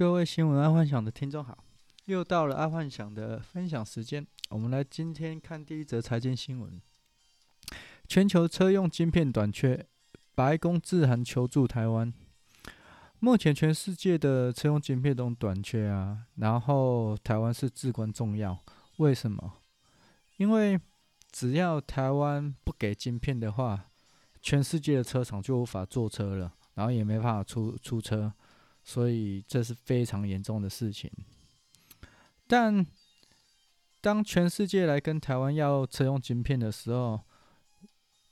各位新闻爱幻想的听众好，又到了爱幻想的分享时间。我们来今天看第一则财经新闻：全球车用晶片短缺，白宫致函求助台湾。目前全世界的车用晶片都短缺啊，然后台湾是至关重要。为什么？因为只要台湾不给晶片的话，全世界的车厂就无法做车了，然后也没办法出出车，所以这是非常严重的事情。但当全世界来跟台湾要车用晶片的时候，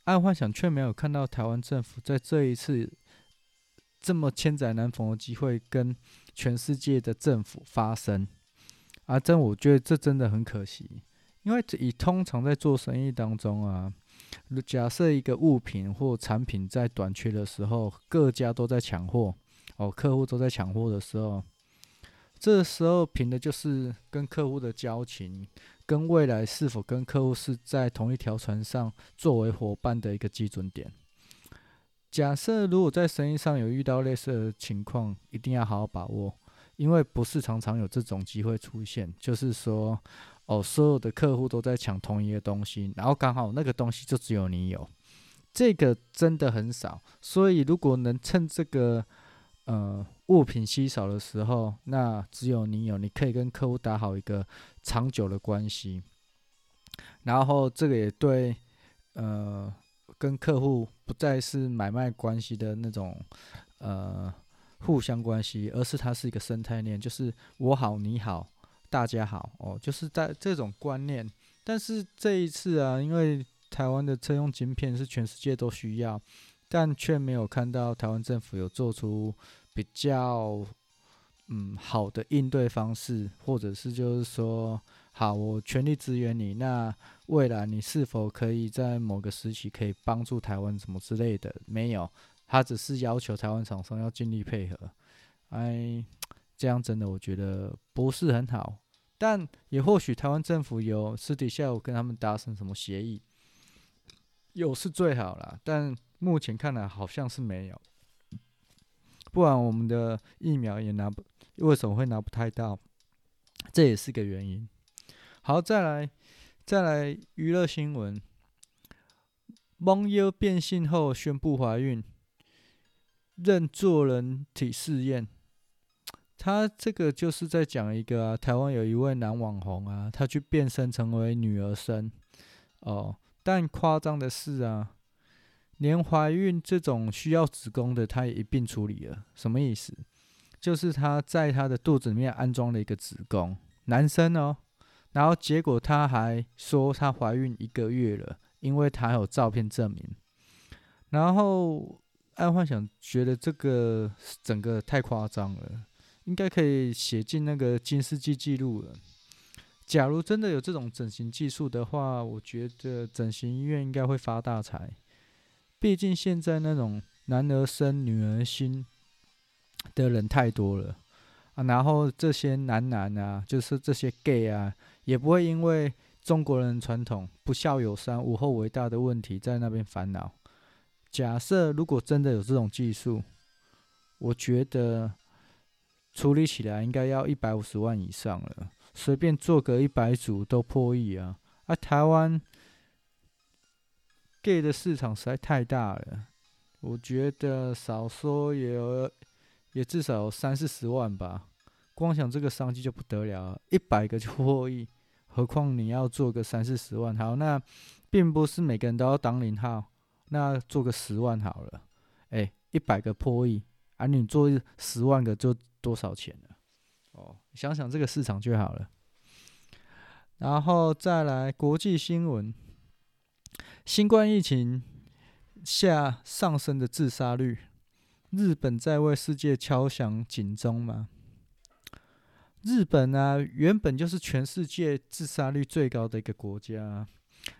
爱幻想却没有看到台湾政府在这一次这么千载难逢的机会跟全世界的政府发声，啊，真我觉得这真的很可惜，因为以通常在做生意当中啊。假设一个物品或产品在短缺的时候，各家都在抢货，哦，客户都在抢货的时候，这时候凭的就是跟客户的交情，跟未来是否跟客户是在同一条船上作为伙伴的一个基准点。假设如果在生意上有遇到类似的情况，一定要好好把握，因为不是常常有这种机会出现，就是说。哦，所有的客户都在抢同一个东西，然后刚好那个东西就只有你有，这个真的很少。所以如果能趁这个呃物品稀少的时候，那只有你有，你可以跟客户打好一个长久的关系。然后这个也对呃跟客户不再是买卖关系的那种呃互相关系，而是它是一个生态链，就是我好你好。大家好哦，就是在这种观念，但是这一次啊，因为台湾的车用晶片是全世界都需要，但却没有看到台湾政府有做出比较嗯好的应对方式，或者是就是说，好，我全力支援你，那未来你是否可以在某个时期可以帮助台湾什么之类的？没有，他只是要求台湾厂商要尽力配合，哎。这样真的我觉得不是很好，但也或许台湾政府有私底下有跟他们达成什么协议，有是最好了，但目前看来好像是没有，不然我们的疫苗也拿不，为什么会拿不太到？这也是个原因。好，再来再来娱乐新闻，罔腰变性后宣布怀孕，认做人体试验。他这个就是在讲一个啊，台湾有一位男网红啊，他去变身成为女儿身哦，但夸张的是啊，连怀孕这种需要子宫的，他也一并处理了。什么意思？就是他在他的肚子里面安装了一个子宫，男生哦，然后结果他还说他怀孕一个月了，因为他有照片证明。然后爱幻想觉得这个整个太夸张了。应该可以写进那个金世纪记录了。假如真的有这种整形技术的话，我觉得整形医院应该会发大财。毕竟现在那种男儿身女儿心的人太多了啊，然后这些男男啊，就是这些 gay 啊，也不会因为中国人传统不孝有三，无后为大的问题在那边烦恼。假设如果真的有这种技术，我觉得。处理起来应该要一百五十万以上了，随便做个一百组都破亿啊！啊，台湾 gay 的市场实在太大了，我觉得少说也有，也至少有三四十万吧。光想这个商机就不得了，一百个就破亿，何况你要做个三四十万？好，那并不是每个人都要当零号，那做个十万好了。哎，一百个破亿，啊，你做十万个就。多少钱呢？哦，想想这个市场就好了。然后再来国际新闻，新冠疫情下上升的自杀率，日本在为世界敲响警钟吗？日本啊，原本就是全世界自杀率最高的一个国家，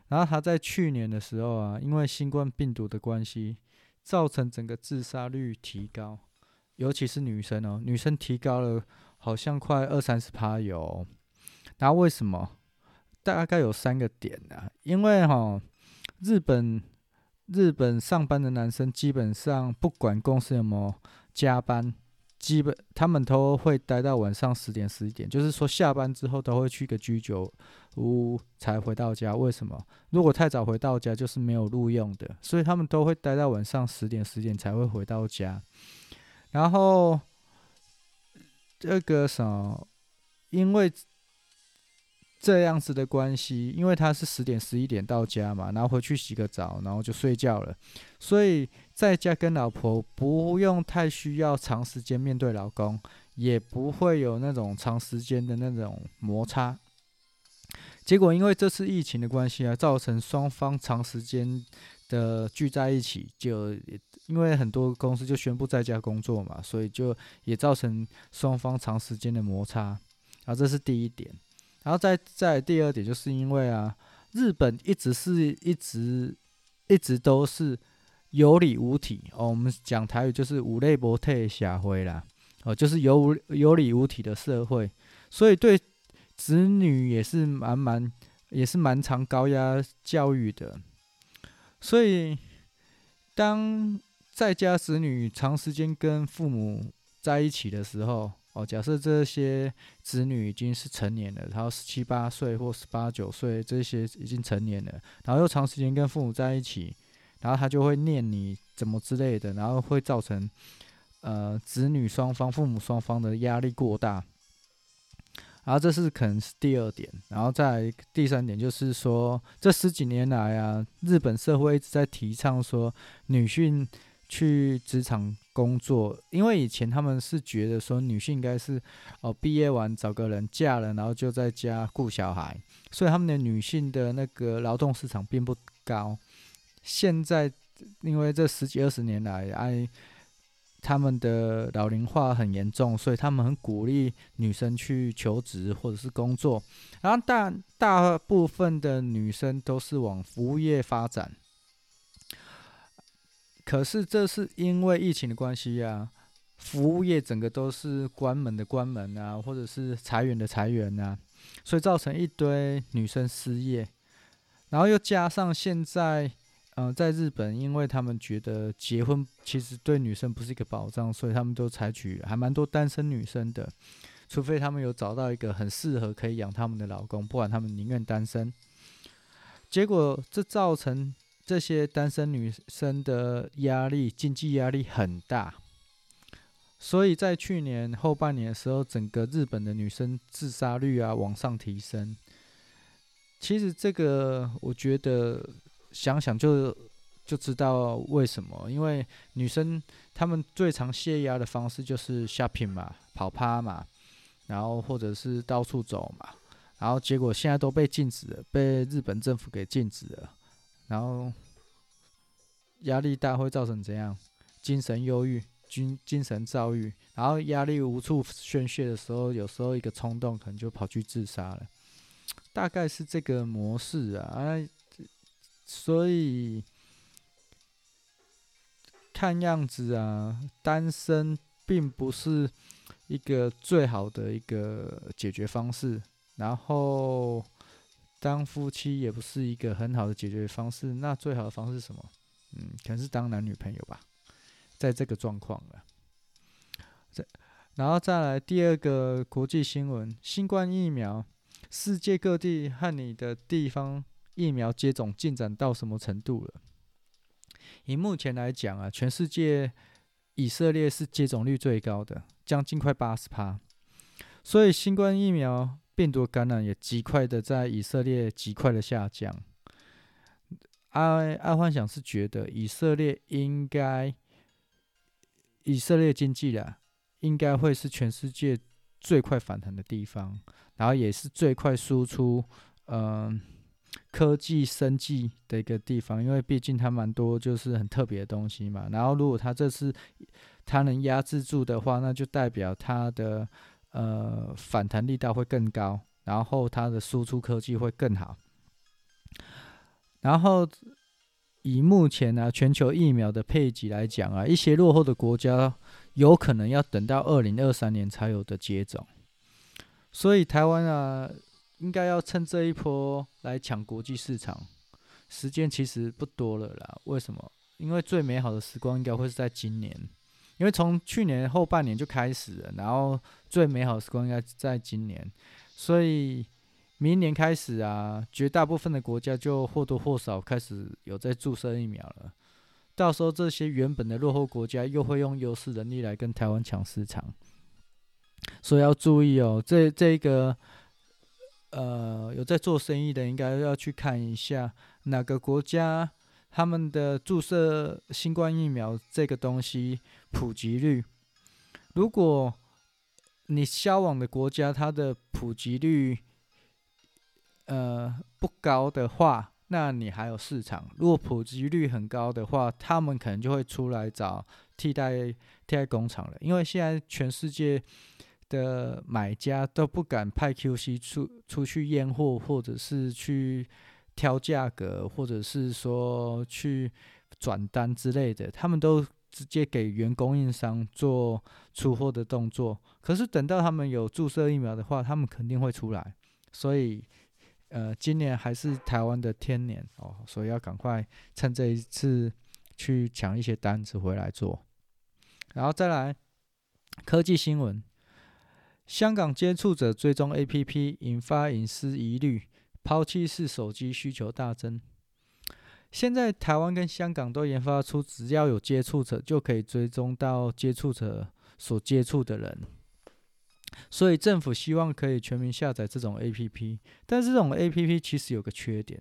然后他在去年的时候啊，因为新冠病毒的关系，造成整个自杀率提高。尤其是女生哦，女生提高了，好像快二三十趴有。然后为什么？大概有三个点啊。因为哈，日本日本上班的男生基本上不管公司有没有加班，基本他们都会待到晚上十点十一点，就是说下班之后都会去个居酒屋才回到家。为什么？如果太早回到家就是没有录用的，所以他们都会待到晚上十点十点才会回到家。然后这个什么，因为。这样子的关系，因为他是十点十一点到家嘛，然后回去洗个澡，然后就睡觉了，所以在家跟老婆不用太需要长时间面对老公，也不会有那种长时间的那种摩擦。结果因为这次疫情的关系啊，造成双方长时间的聚在一起，就因为很多公司就宣布在家工作嘛，所以就也造成双方长时间的摩擦。然后这是第一点。然后再再第二点，就是因为啊，日本一直是一直一直都是有理无体哦。我们讲台语就是“有理无体社会”啦，哦，就是有有理无体的社会，所以对子女也是蛮蛮也是蛮常高压教育的。所以当在家子女长时间跟父母在一起的时候，哦，假设这些子女已经是成年了，然后十七八岁或十八九岁，这些已经成年了，然后又长时间跟父母在一起，然后他就会念你怎么之类的，然后会造成呃子女双方、父母双方的压力过大。然后这是可能是第二点，然后再第三点就是说，这十几年来啊，日本社会一直在提倡说女性。去职场工作，因为以前他们是觉得说女性应该是哦毕业完找个人嫁了，然后就在家顾小孩，所以他们的女性的那个劳动市场并不高。现在因为这十几二十年来，哎，他们的老龄化很严重，所以他们很鼓励女生去求职或者是工作，然后大大部分的女生都是往服务业发展。可是这是因为疫情的关系呀，服务业整个都是关门的关门啊，或者是裁员的裁员啊，所以造成一堆女生失业。然后又加上现在，嗯、在日本，因为他们觉得结婚其实对女生不是一个保障，所以他们都采取还蛮多单身女生的，除非他们有找到一个很适合可以养他们的老公，不然他们宁愿单身。结果这造成。这些单身女生的压力，经济压力很大，所以在去年后半年的时候，整个日本的女生自杀率啊往上提升。其实这个我觉得想想就就知道为什么，因为女生她们最常泄压的方式就是 shopping 嘛，跑趴嘛，然后或者是到处走嘛，然后结果现在都被禁止了，被日本政府给禁止了。然后压力大会造成怎样？精神忧郁、精精神躁郁，然后压力无处宣泄的时候，有时候一个冲动可能就跑去自杀了，大概是这个模式啊。啊，所以看样子啊，单身并不是一个最好的一个解决方式。然后。当夫妻也不是一个很好的解决方式，那最好的方式是什么？嗯，可能是当男女朋友吧，在这个状况了。这，然后再来第二个国际新闻：新冠疫苗，世界各地和你的地方疫苗接种进展到什么程度了？以目前来讲啊，全世界以色列是接种率最高的，将近快八十趴。所以新冠疫苗。病毒感染也极快的在以色列极快的下降。爱爱幻想是觉得以色列应该，以色列经济啦，应该会是全世界最快反弹的地方，然后也是最快输出嗯、科技生技的一个地方，因为毕竟它蛮多就是很特别的东西嘛。然后如果它这次它能压制住的话，那就代表它的。呃，反弹力道会更高，然后它的输出科技会更好。然后以目前呢、啊，全球疫苗的配给来讲啊，一些落后的国家有可能要等到二零二三年才有的接种。所以台湾啊，应该要趁这一波来抢国际市场。时间其实不多了啦。为什么？因为最美好的时光应该会是在今年。因为从去年后半年就开始了，然后最美好的时光应该在今年，所以明年开始啊，绝大部分的国家就或多或少开始有在注射疫苗了。到时候这些原本的落后国家又会用优势能力来跟台湾抢市场，所以要注意哦，这这个呃有在做生意的应该要去看一下哪个国家。他们的注射新冠疫苗这个东西普及率，如果你销往的国家它的普及率呃不高的话，那你还有市场；如果普及率很高的话，他们可能就会出来找替代替代工厂了。因为现在全世界的买家都不敢派 QC 出出去验货，或者是去。挑价格，或者是说去转单之类的，他们都直接给原供应商做出货的动作。可是等到他们有注射疫苗的话，他们肯定会出来。所以，呃，今年还是台湾的天年哦，所以要赶快趁这一次去抢一些单子回来做。然后再来科技新闻，香港接触者追踪 APP 引发隐私疑虑。抛弃式手机需求大增，现在台湾跟香港都研发出，只要有接触者就可以追踪到接触者所接触的人，所以政府希望可以全民下载这种 APP。但这种 APP 其实有个缺点，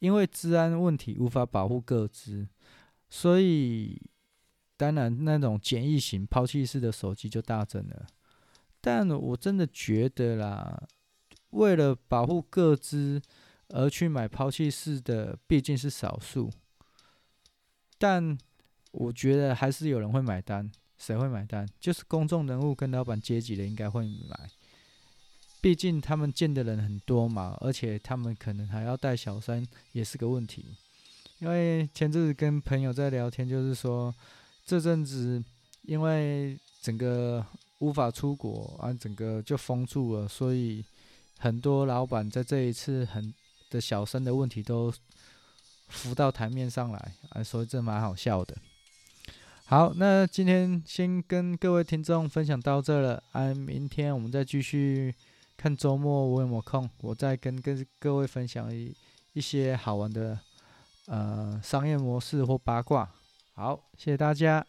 因为治安问题无法保护个资，所以当然那种简易型抛弃式的手机就大增了。但我真的觉得啦。为了保护各资而去买抛弃式的，毕竟是少数。但我觉得还是有人会买单。谁会买单？就是公众人物跟老板阶级的应该会买。毕竟他们见的人很多嘛，而且他们可能还要带小三，也是个问题。因为前阵子跟朋友在聊天，就是说这阵子因为整个无法出国啊，整个就封住了，所以。很多老板在这一次很的小三的问题都浮到台面上来，啊，所以这蛮好笑的。好，那今天先跟各位听众分享到这了，啊，明天我们再继续看周末我有没有空，我再跟跟各位分享一一些好玩的呃商业模式或八卦。好，谢谢大家，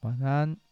晚安。